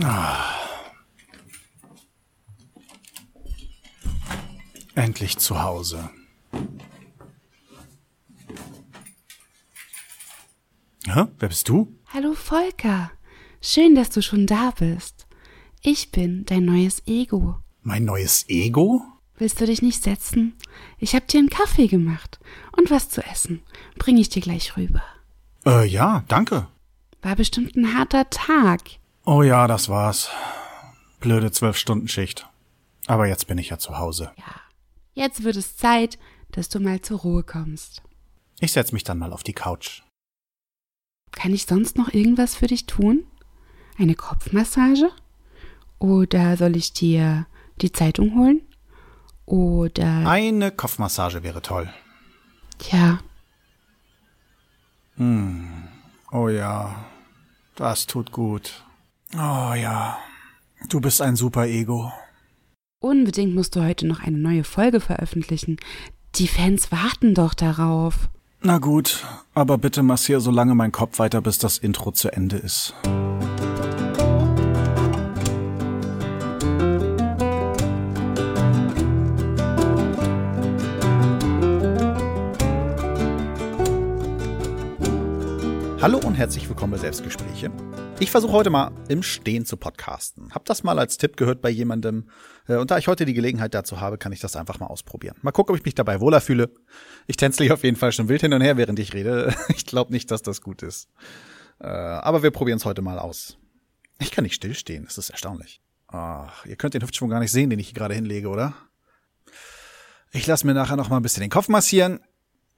Ah. Endlich zu Hause. Hä? Wer bist du? Hallo Volker. Schön, dass du schon da bist. Ich bin dein neues Ego. Mein neues Ego? Willst du dich nicht setzen? Ich hab dir einen Kaffee gemacht und was zu essen. Bring ich dir gleich rüber. Äh, ja, danke. War bestimmt ein harter Tag. Oh ja, das war's. Blöde Zwölf-Stunden-Schicht. Aber jetzt bin ich ja zu Hause. Ja. Jetzt wird es Zeit, dass du mal zur Ruhe kommst. Ich setz mich dann mal auf die Couch. Kann ich sonst noch irgendwas für dich tun? Eine Kopfmassage? Oder soll ich dir die Zeitung holen? Oder. Eine Kopfmassage wäre toll. Tja. Hm. Oh ja. Das tut gut. Oh ja, du bist ein super Ego. Unbedingt musst du heute noch eine neue Folge veröffentlichen. Die Fans warten doch darauf. Na gut, aber bitte massier so lange meinen Kopf weiter, bis das Intro zu Ende ist. Hallo und herzlich willkommen bei Selbstgespräche. Ich versuche heute mal im Stehen zu podcasten. Hab das mal als Tipp gehört bei jemandem. Äh, und da ich heute die Gelegenheit dazu habe, kann ich das einfach mal ausprobieren. Mal gucken, ob ich mich dabei wohler fühle. Ich tänzle auf jeden Fall schon wild hin und her, während ich rede. Ich glaube nicht, dass das gut ist. Äh, aber wir probieren es heute mal aus. Ich kann nicht stillstehen, das ist erstaunlich. Ach, ihr könnt den Hüftschwung gar nicht sehen, den ich hier gerade hinlege, oder? Ich lasse mir nachher noch mal ein bisschen den Kopf massieren.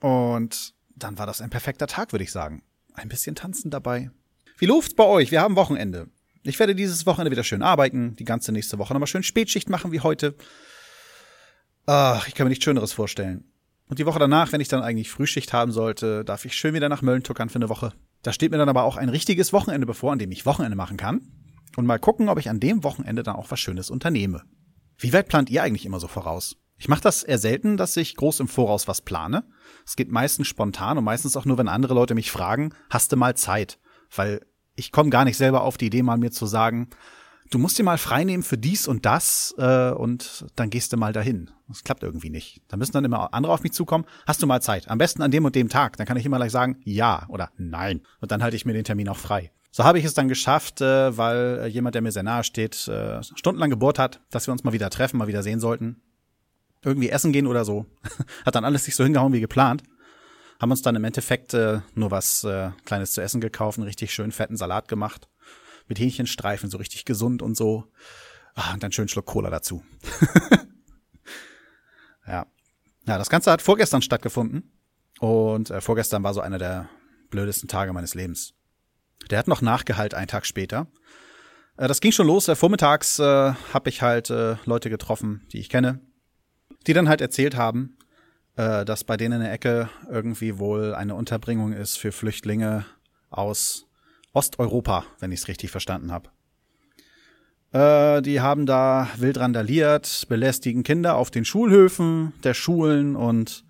Und dann war das ein perfekter Tag, würde ich sagen ein bisschen tanzen dabei. Wie läuft's bei euch? Wir haben Wochenende. Ich werde dieses Wochenende wieder schön arbeiten, die ganze nächste Woche nochmal schön Spätschicht machen wie heute. Ach, ich kann mir nichts Schöneres vorstellen. Und die Woche danach, wenn ich dann eigentlich Frühschicht haben sollte, darf ich schön wieder nach Mölln tuckern für eine Woche. Da steht mir dann aber auch ein richtiges Wochenende bevor, an dem ich Wochenende machen kann. Und mal gucken, ob ich an dem Wochenende dann auch was Schönes unternehme. Wie weit plant ihr eigentlich immer so voraus? Ich mache das eher selten, dass ich groß im Voraus was plane. Es geht meistens spontan und meistens auch nur, wenn andere Leute mich fragen, hast du mal Zeit? Weil ich komme gar nicht selber auf die Idee, mal mir zu sagen, du musst dir mal freinehmen für dies und das äh, und dann gehst du mal dahin. Das klappt irgendwie nicht. Da müssen dann immer andere auf mich zukommen. Hast du mal Zeit? Am besten an dem und dem Tag. Dann kann ich immer gleich sagen, ja oder nein. Und dann halte ich mir den Termin auch frei. So habe ich es dann geschafft, äh, weil jemand, der mir sehr nahe steht, äh, stundenlang gebohrt hat, dass wir uns mal wieder treffen, mal wieder sehen sollten irgendwie essen gehen oder so. Hat dann alles nicht so hingehauen wie geplant. Haben uns dann im Endeffekt äh, nur was äh, Kleines zu essen gekauft, einen richtig schön fetten Salat gemacht. Mit Hähnchenstreifen, so richtig gesund und so. Ah, und dann schön Schluck Cola dazu. ja. Ja, das Ganze hat vorgestern stattgefunden. Und äh, vorgestern war so einer der blödesten Tage meines Lebens. Der hat noch nachgehalt einen Tag später. Äh, das ging schon los. Äh, vormittags äh, habe ich halt äh, Leute getroffen, die ich kenne, die dann halt erzählt haben, äh, dass bei denen in der Ecke irgendwie wohl eine Unterbringung ist für Flüchtlinge aus Osteuropa, wenn ich es richtig verstanden habe. Äh, die haben da wild randaliert, belästigen Kinder auf den Schulhöfen der Schulen und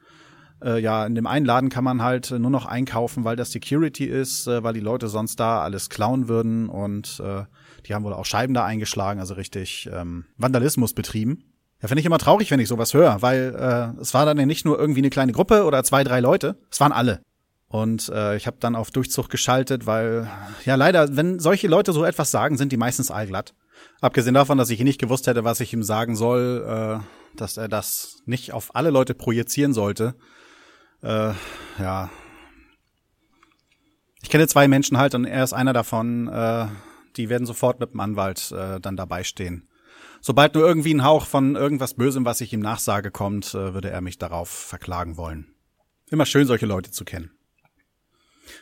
äh, ja, in dem einen Laden kann man halt nur noch einkaufen, weil das Security ist, äh, weil die Leute sonst da alles klauen würden und äh, die haben wohl auch Scheiben da eingeschlagen, also richtig ähm, Vandalismus betrieben. Ja, finde ich immer traurig, wenn ich sowas höre, weil äh, es war dann ja nicht nur irgendwie eine kleine Gruppe oder zwei, drei Leute, es waren alle. Und äh, ich habe dann auf Durchzug geschaltet, weil ja leider, wenn solche Leute so etwas sagen, sind die meistens allglatt. Abgesehen davon, dass ich nicht gewusst hätte, was ich ihm sagen soll, äh, dass er das nicht auf alle Leute projizieren sollte. Äh, ja. Ich kenne zwei Menschen halt und er ist einer davon. Äh, die werden sofort mit dem Anwalt äh, dann dabei stehen. Sobald nur irgendwie ein Hauch von irgendwas Bösem, was ich ihm nachsage, kommt, äh, würde er mich darauf verklagen wollen. Immer schön, solche Leute zu kennen.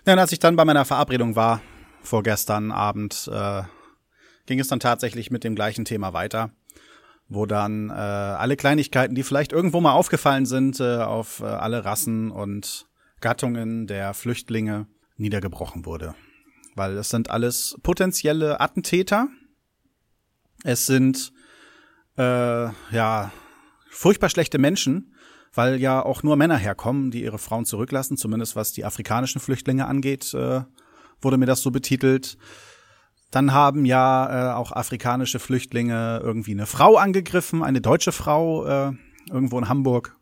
Ja, und als ich dann bei meiner Verabredung war, vorgestern Abend, äh, ging es dann tatsächlich mit dem gleichen Thema weiter, wo dann äh, alle Kleinigkeiten, die vielleicht irgendwo mal aufgefallen sind, äh, auf äh, alle Rassen und Gattungen der Flüchtlinge niedergebrochen wurde. Weil es sind alles potenzielle Attentäter. Es sind äh, ja, furchtbar schlechte Menschen, weil ja auch nur Männer herkommen, die ihre Frauen zurücklassen, zumindest was die afrikanischen Flüchtlinge angeht, äh, wurde mir das so betitelt. Dann haben ja äh, auch afrikanische Flüchtlinge irgendwie eine Frau angegriffen, eine deutsche Frau äh, irgendwo in Hamburg.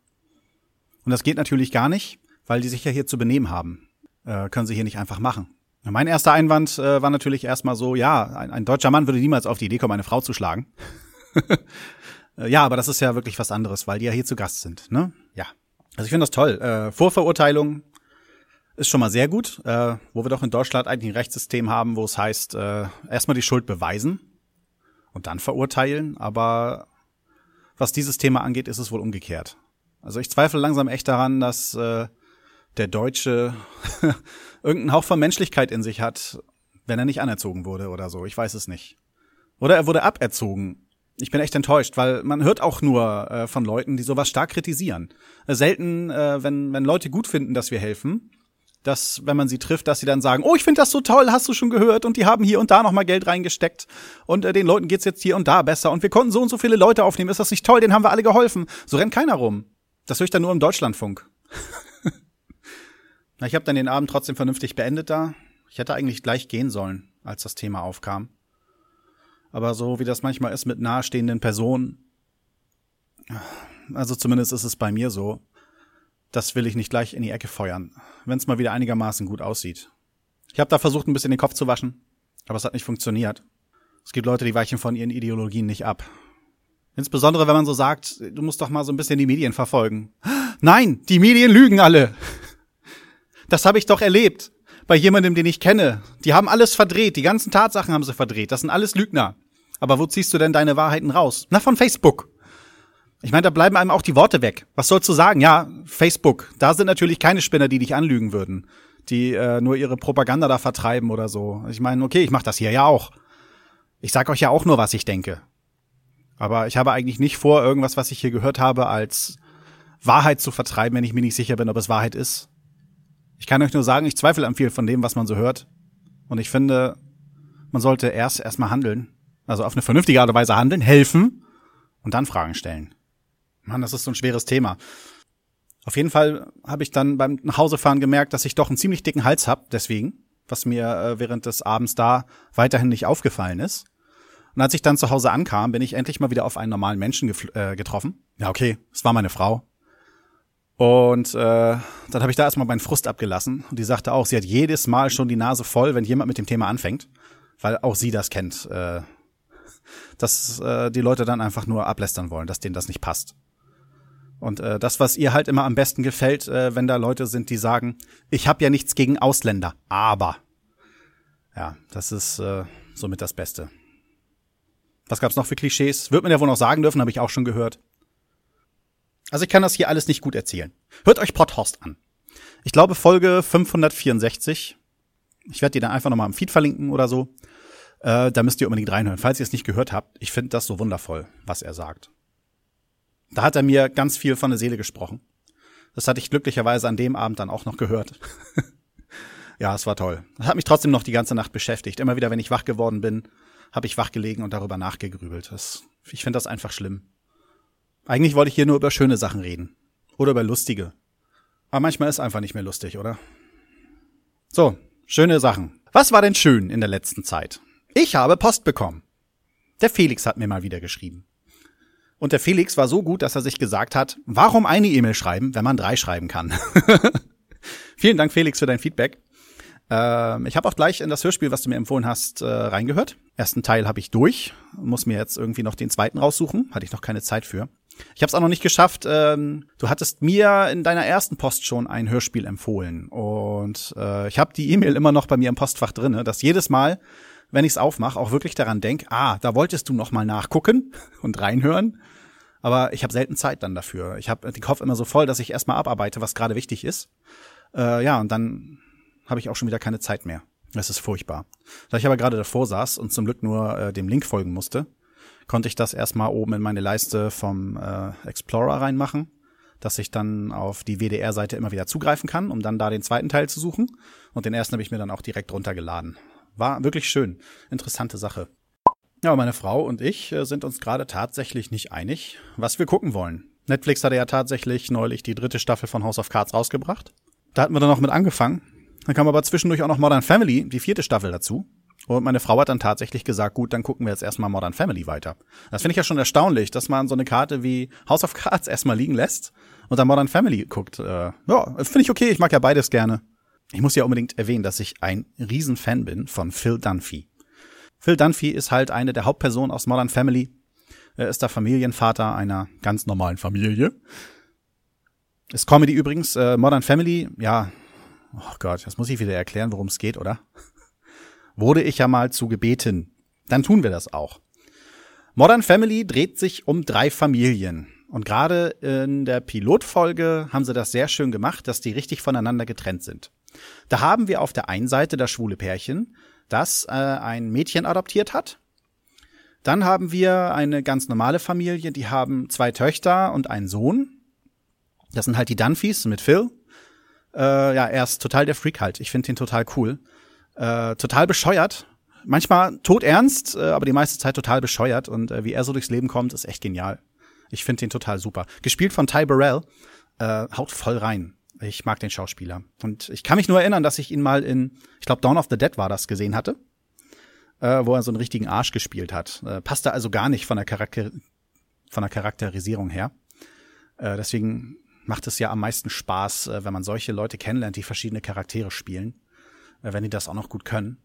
Und das geht natürlich gar nicht, weil die sich ja hier zu benehmen haben. Äh, können sie hier nicht einfach machen. Mein erster Einwand äh, war natürlich erstmal so, ja, ein, ein, deutscher Mann würde niemals auf die Idee kommen, eine Frau zu schlagen. Ja, aber das ist ja wirklich was anderes, weil die ja hier zu Gast sind, ne? Ja. Also ich finde das toll. Äh, Vorverurteilung ist schon mal sehr gut, äh, wo wir doch in Deutschland eigentlich ein Rechtssystem haben, wo es heißt, äh, erstmal die Schuld beweisen und dann verurteilen. Aber was dieses Thema angeht, ist es wohl umgekehrt. Also ich zweifle langsam echt daran, dass äh, der Deutsche irgendeinen Hauch von Menschlichkeit in sich hat, wenn er nicht anerzogen wurde oder so. Ich weiß es nicht. Oder er wurde aberzogen. Ich bin echt enttäuscht, weil man hört auch nur äh, von Leuten, die sowas stark kritisieren. Äh, selten, äh, wenn, wenn Leute gut finden, dass wir helfen, dass, wenn man sie trifft, dass sie dann sagen, oh, ich finde das so toll, hast du schon gehört? Und die haben hier und da nochmal Geld reingesteckt. Und äh, den Leuten geht's jetzt hier und da besser. Und wir konnten so und so viele Leute aufnehmen. Ist das nicht toll? Den haben wir alle geholfen. So rennt keiner rum. Das höre ich dann nur im Deutschlandfunk. Na, ich habe dann den Abend trotzdem vernünftig beendet da. Ich hätte eigentlich gleich gehen sollen, als das Thema aufkam. Aber so wie das manchmal ist mit nahestehenden Personen, also zumindest ist es bei mir so, das will ich nicht gleich in die Ecke feuern, wenn es mal wieder einigermaßen gut aussieht. Ich habe da versucht, ein bisschen den Kopf zu waschen, aber es hat nicht funktioniert. Es gibt Leute, die weichen von ihren Ideologien nicht ab. Insbesondere, wenn man so sagt, du musst doch mal so ein bisschen die Medien verfolgen. Nein, die Medien lügen alle. Das habe ich doch erlebt bei jemandem, den ich kenne. Die haben alles verdreht, die ganzen Tatsachen haben sie verdreht. Das sind alles Lügner. Aber wo ziehst du denn deine Wahrheiten raus? Na, von Facebook. Ich meine, da bleiben einem auch die Worte weg. Was sollst du sagen? Ja, Facebook. Da sind natürlich keine Spinner, die dich anlügen würden, die äh, nur ihre Propaganda da vertreiben oder so. Ich meine, okay, ich mache das hier ja auch. Ich sag euch ja auch nur, was ich denke. Aber ich habe eigentlich nicht vor, irgendwas, was ich hier gehört habe, als Wahrheit zu vertreiben, wenn ich mir nicht sicher bin, ob es Wahrheit ist. Ich kann euch nur sagen, ich zweifle an viel von dem, was man so hört. Und ich finde, man sollte erst erstmal handeln. Also auf eine vernünftige Art und Weise handeln, helfen und dann Fragen stellen. Mann, das ist so ein schweres Thema. Auf jeden Fall habe ich dann beim Nachhausefahren gemerkt, dass ich doch einen ziemlich dicken Hals hab, deswegen, was mir äh, während des Abends da weiterhin nicht aufgefallen ist. Und als ich dann zu Hause ankam, bin ich endlich mal wieder auf einen normalen Menschen äh, getroffen. Ja, okay, es war meine Frau. Und äh, dann habe ich da erstmal meinen Frust abgelassen. Und die sagte auch, sie hat jedes Mal schon die Nase voll, wenn jemand mit dem Thema anfängt. Weil auch sie das kennt, äh, dass äh, die Leute dann einfach nur ablästern wollen, dass denen das nicht passt. Und äh, das, was ihr halt immer am besten gefällt, äh, wenn da Leute sind, die sagen, ich habe ja nichts gegen Ausländer, aber. Ja, das ist äh, somit das Beste. Was gab's noch für Klischees? Wird man ja wohl noch sagen dürfen, habe ich auch schon gehört. Also ich kann das hier alles nicht gut erzählen. Hört euch Potthorst an. Ich glaube Folge 564. Ich werde die dann einfach nochmal im Feed verlinken oder so. Äh, da müsst ihr unbedingt reinhören, falls ihr es nicht gehört habt. Ich finde das so wundervoll, was er sagt. Da hat er mir ganz viel von der Seele gesprochen. Das hatte ich glücklicherweise an dem Abend dann auch noch gehört. ja, es war toll. Das hat mich trotzdem noch die ganze Nacht beschäftigt. Immer wieder, wenn ich wach geworden bin, habe ich wach gelegen und darüber nachgegrübelt. Das, ich finde das einfach schlimm. Eigentlich wollte ich hier nur über schöne Sachen reden. Oder über lustige. Aber manchmal ist einfach nicht mehr lustig, oder? So, schöne Sachen. Was war denn schön in der letzten Zeit? Ich habe Post bekommen. Der Felix hat mir mal wieder geschrieben. Und der Felix war so gut, dass er sich gesagt hat, warum eine E-Mail schreiben, wenn man drei schreiben kann? Vielen Dank, Felix, für dein Feedback. Ähm, ich habe auch gleich in das Hörspiel, was du mir empfohlen hast, äh, reingehört. Ersten Teil habe ich durch, muss mir jetzt irgendwie noch den zweiten raussuchen, hatte ich noch keine Zeit für. Ich habe es auch noch nicht geschafft. Ähm, du hattest mir in deiner ersten Post schon ein Hörspiel empfohlen und äh, ich habe die E-Mail immer noch bei mir im Postfach drinne, dass jedes Mal, wenn ich es aufmache, auch wirklich daran denk, ah, da wolltest du noch mal nachgucken und reinhören. Aber ich habe selten Zeit dann dafür. Ich habe den Kopf immer so voll, dass ich erstmal abarbeite, was gerade wichtig ist. Äh, ja, und dann habe ich auch schon wieder keine Zeit mehr. Das ist furchtbar. Da ich aber gerade davor saß und zum Glück nur äh, dem Link folgen musste, konnte ich das erstmal oben in meine Leiste vom äh, Explorer reinmachen, dass ich dann auf die WDR-Seite immer wieder zugreifen kann, um dann da den zweiten Teil zu suchen. Und den ersten habe ich mir dann auch direkt runtergeladen. War wirklich schön. Interessante Sache. Ja, meine Frau und ich äh, sind uns gerade tatsächlich nicht einig, was wir gucken wollen. Netflix hatte ja tatsächlich neulich die dritte Staffel von House of Cards rausgebracht. Da hatten wir dann noch mit angefangen. Dann kam aber zwischendurch auch noch Modern Family, die vierte Staffel dazu. Und meine Frau hat dann tatsächlich gesagt, gut, dann gucken wir jetzt erstmal Modern Family weiter. Das finde ich ja schon erstaunlich, dass man so eine Karte wie House of Cards erstmal liegen lässt und dann Modern Family guckt. Äh, ja, finde ich okay, ich mag ja beides gerne. Ich muss ja unbedingt erwähnen, dass ich ein Riesenfan bin von Phil Dunphy. Phil Dunphy ist halt eine der Hauptpersonen aus Modern Family. Er ist der Familienvater einer ganz normalen Familie. Ist Comedy übrigens. Äh, Modern Family, ja, oh Gott, das muss ich wieder erklären, worum es geht, oder? Wurde ich ja mal zu gebeten. Dann tun wir das auch. Modern Family dreht sich um drei Familien. Und gerade in der Pilotfolge haben sie das sehr schön gemacht, dass die richtig voneinander getrennt sind. Da haben wir auf der einen Seite das schwule Pärchen, das äh, ein Mädchen adoptiert hat. Dann haben wir eine ganz normale Familie, die haben zwei Töchter und einen Sohn. Das sind halt die Dunphys mit Phil. Äh, ja, er ist total der Freak halt. Ich finde ihn total cool. Äh, total bescheuert. Manchmal todernst, äh, aber die meiste Zeit total bescheuert. Und äh, wie er so durchs Leben kommt, ist echt genial. Ich finde ihn total super. Gespielt von Ty Burrell. Äh, haut voll rein. Ich mag den Schauspieler. Und ich kann mich nur erinnern, dass ich ihn mal in, ich glaube, Dawn of the Dead war das, gesehen hatte. Äh, wo er so einen richtigen Arsch gespielt hat. Äh, passte also gar nicht von der, Charakter von der Charakterisierung her. Äh, deswegen macht es ja am meisten Spaß, äh, wenn man solche Leute kennenlernt, die verschiedene Charaktere spielen, äh, wenn die das auch noch gut können.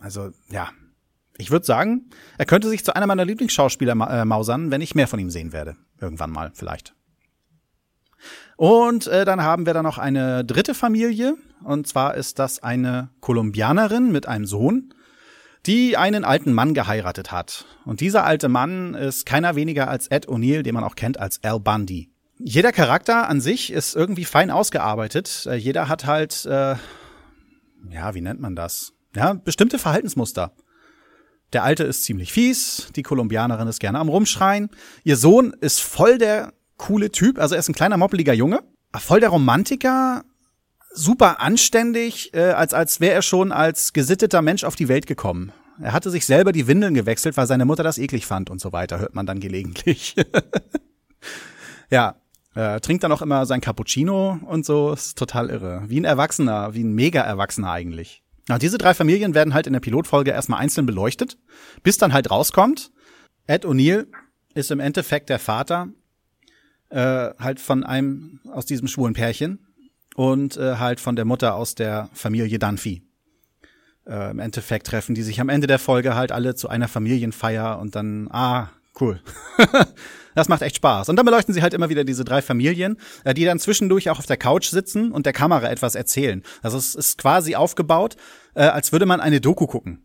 Also ja, ich würde sagen, er könnte sich zu einer meiner Lieblingsschauspieler äh, mausern, wenn ich mehr von ihm sehen werde. Irgendwann mal vielleicht. Und äh, dann haben wir da noch eine dritte Familie. Und zwar ist das eine Kolumbianerin mit einem Sohn, die einen alten Mann geheiratet hat. Und dieser alte Mann ist keiner weniger als Ed O'Neill, den man auch kennt als Al Bundy jeder Charakter an sich ist irgendwie fein ausgearbeitet. Äh, jeder hat halt, äh, ja, wie nennt man das? Ja, bestimmte Verhaltensmuster. Der Alte ist ziemlich fies, die Kolumbianerin ist gerne am Rumschreien. Ihr Sohn ist voll der coole Typ, also er ist ein kleiner moppeliger Junge, voll der Romantiker, super anständig, äh, als, als wäre er schon als gesitteter Mensch auf die Welt gekommen. Er hatte sich selber die Windeln gewechselt, weil seine Mutter das eklig fand und so weiter, hört man dann gelegentlich. ja, äh, trinkt dann auch immer sein Cappuccino und so, ist total irre. Wie ein Erwachsener, wie ein Mega-Erwachsener eigentlich. Ja, diese drei Familien werden halt in der Pilotfolge erstmal einzeln beleuchtet, bis dann halt rauskommt. Ed O'Neill ist im Endeffekt der Vater äh, halt von einem aus diesem schwulen Pärchen und äh, halt von der Mutter aus der Familie Dunphy. Äh, Im Endeffekt treffen die sich am Ende der Folge halt alle zu einer Familienfeier und dann, ah, cool. Das macht echt Spaß. Und dann beleuchten sie halt immer wieder diese drei Familien, äh, die dann zwischendurch auch auf der Couch sitzen und der Kamera etwas erzählen. Also es ist quasi aufgebaut, äh, als würde man eine Doku gucken.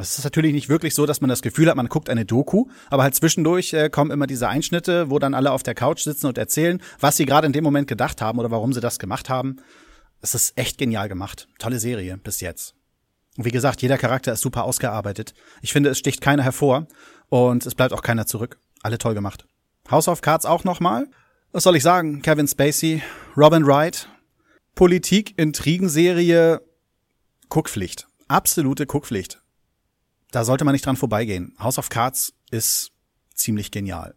Es ist natürlich nicht wirklich so, dass man das Gefühl hat, man guckt eine Doku, aber halt zwischendurch äh, kommen immer diese Einschnitte, wo dann alle auf der Couch sitzen und erzählen, was sie gerade in dem Moment gedacht haben oder warum sie das gemacht haben. Es ist echt genial gemacht. Tolle Serie bis jetzt. Und wie gesagt, jeder Charakter ist super ausgearbeitet. Ich finde, es sticht keiner hervor und es bleibt auch keiner zurück. Alle toll gemacht. House of Cards auch nochmal. Was soll ich sagen? Kevin Spacey, Robin Wright, Politik, Intrigenserie, Guckpflicht. Absolute Guckpflicht. Da sollte man nicht dran vorbeigehen. House of Cards ist ziemlich genial.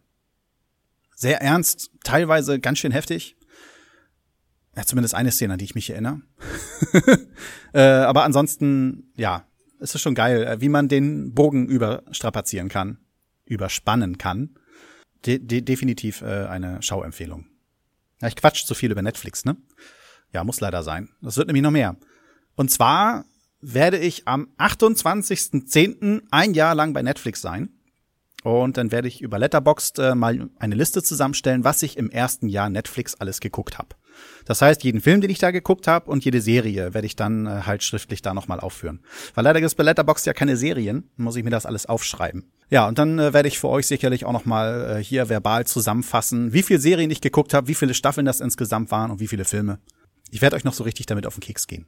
Sehr ernst, teilweise ganz schön heftig. Ja, zumindest eine Szene, an die ich mich erinnere. äh, aber ansonsten, ja, es ist schon geil, äh, wie man den Bogen überstrapazieren kann, überspannen kann de de definitiv äh, eine Schauempfehlung. Ja, ich quatsch zu viel über Netflix, ne? Ja, muss leider sein. Das wird nämlich noch mehr. Und zwar werde ich am 28.10. ein Jahr lang bei Netflix sein. Und dann werde ich über Letterboxd äh, mal eine Liste zusammenstellen, was ich im ersten Jahr Netflix alles geguckt habe. Das heißt, jeden Film, den ich da geguckt habe und jede Serie werde ich dann äh, halt schriftlich da nochmal aufführen. Weil leider gibt es bei Letterboxd ja keine Serien, muss ich mir das alles aufschreiben. Ja, und dann äh, werde ich für euch sicherlich auch nochmal äh, hier verbal zusammenfassen, wie viele Serien ich geguckt habe, wie viele Staffeln das insgesamt waren und wie viele Filme. Ich werde euch noch so richtig damit auf den Keks gehen.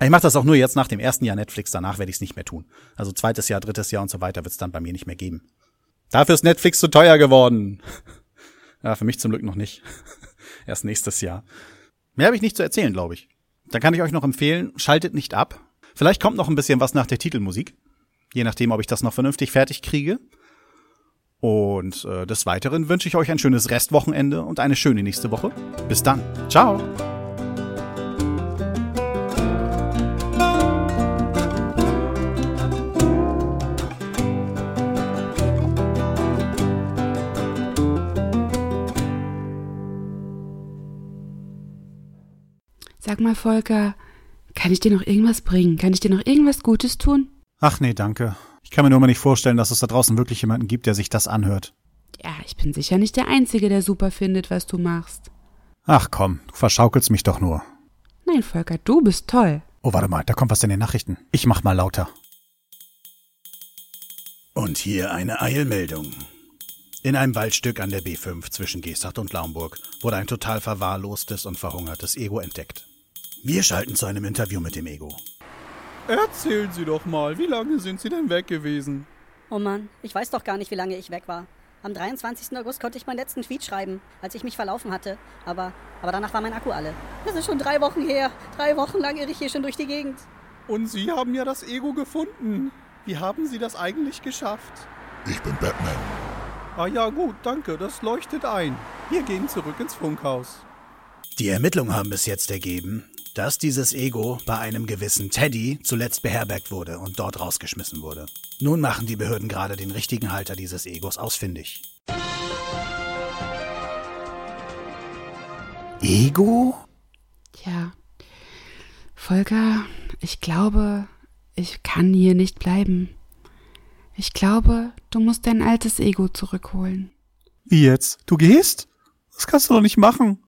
Ich mache das auch nur jetzt nach dem ersten Jahr Netflix, danach werde ich es nicht mehr tun. Also zweites Jahr, drittes Jahr und so weiter wird es dann bei mir nicht mehr geben. Dafür ist Netflix zu teuer geworden. ja, für mich zum Glück noch nicht. Erst nächstes Jahr. Mehr habe ich nicht zu erzählen, glaube ich. Dann kann ich euch noch empfehlen, schaltet nicht ab. Vielleicht kommt noch ein bisschen was nach der Titelmusik. Je nachdem, ob ich das noch vernünftig fertig kriege. Und äh, des Weiteren wünsche ich euch ein schönes Restwochenende und eine schöne nächste Woche. Bis dann. Ciao. Sag mal, Volker, kann ich dir noch irgendwas bringen? Kann ich dir noch irgendwas Gutes tun? Ach nee, danke. Ich kann mir nur mal nicht vorstellen, dass es da draußen wirklich jemanden gibt, der sich das anhört. Ja, ich bin sicher nicht der Einzige, der super findet, was du machst. Ach komm, du verschaukelst mich doch nur. Nein, Volker, du bist toll. Oh, warte mal, da kommt was in den Nachrichten. Ich mach mal lauter. Und hier eine Eilmeldung. In einem Waldstück an der B5 zwischen Geesthacht und Laumburg wurde ein total verwahrlostes und verhungertes Ego entdeckt. Wir schalten zu einem Interview mit dem Ego. Erzählen Sie doch mal, wie lange sind Sie denn weg gewesen? Oh Mann, ich weiß doch gar nicht, wie lange ich weg war. Am 23. August konnte ich meinen letzten Tweet schreiben, als ich mich verlaufen hatte. Aber, aber danach war mein Akku alle. Das ist schon drei Wochen her. Drei Wochen lang irre ich hier schon durch die Gegend. Und Sie haben ja das Ego gefunden. Wie haben Sie das eigentlich geschafft? Ich bin Batman. Ah ja, gut, danke, das leuchtet ein. Wir gehen zurück ins Funkhaus. Die Ermittlungen haben bis jetzt ergeben, dass dieses Ego bei einem gewissen Teddy zuletzt beherbergt wurde und dort rausgeschmissen wurde. Nun machen die Behörden gerade den richtigen Halter dieses Egos ausfindig. Ego? Tja, Volker, ich glaube, ich kann hier nicht bleiben. Ich glaube, du musst dein altes Ego zurückholen. Wie jetzt? Du gehst? Das kannst du doch nicht machen.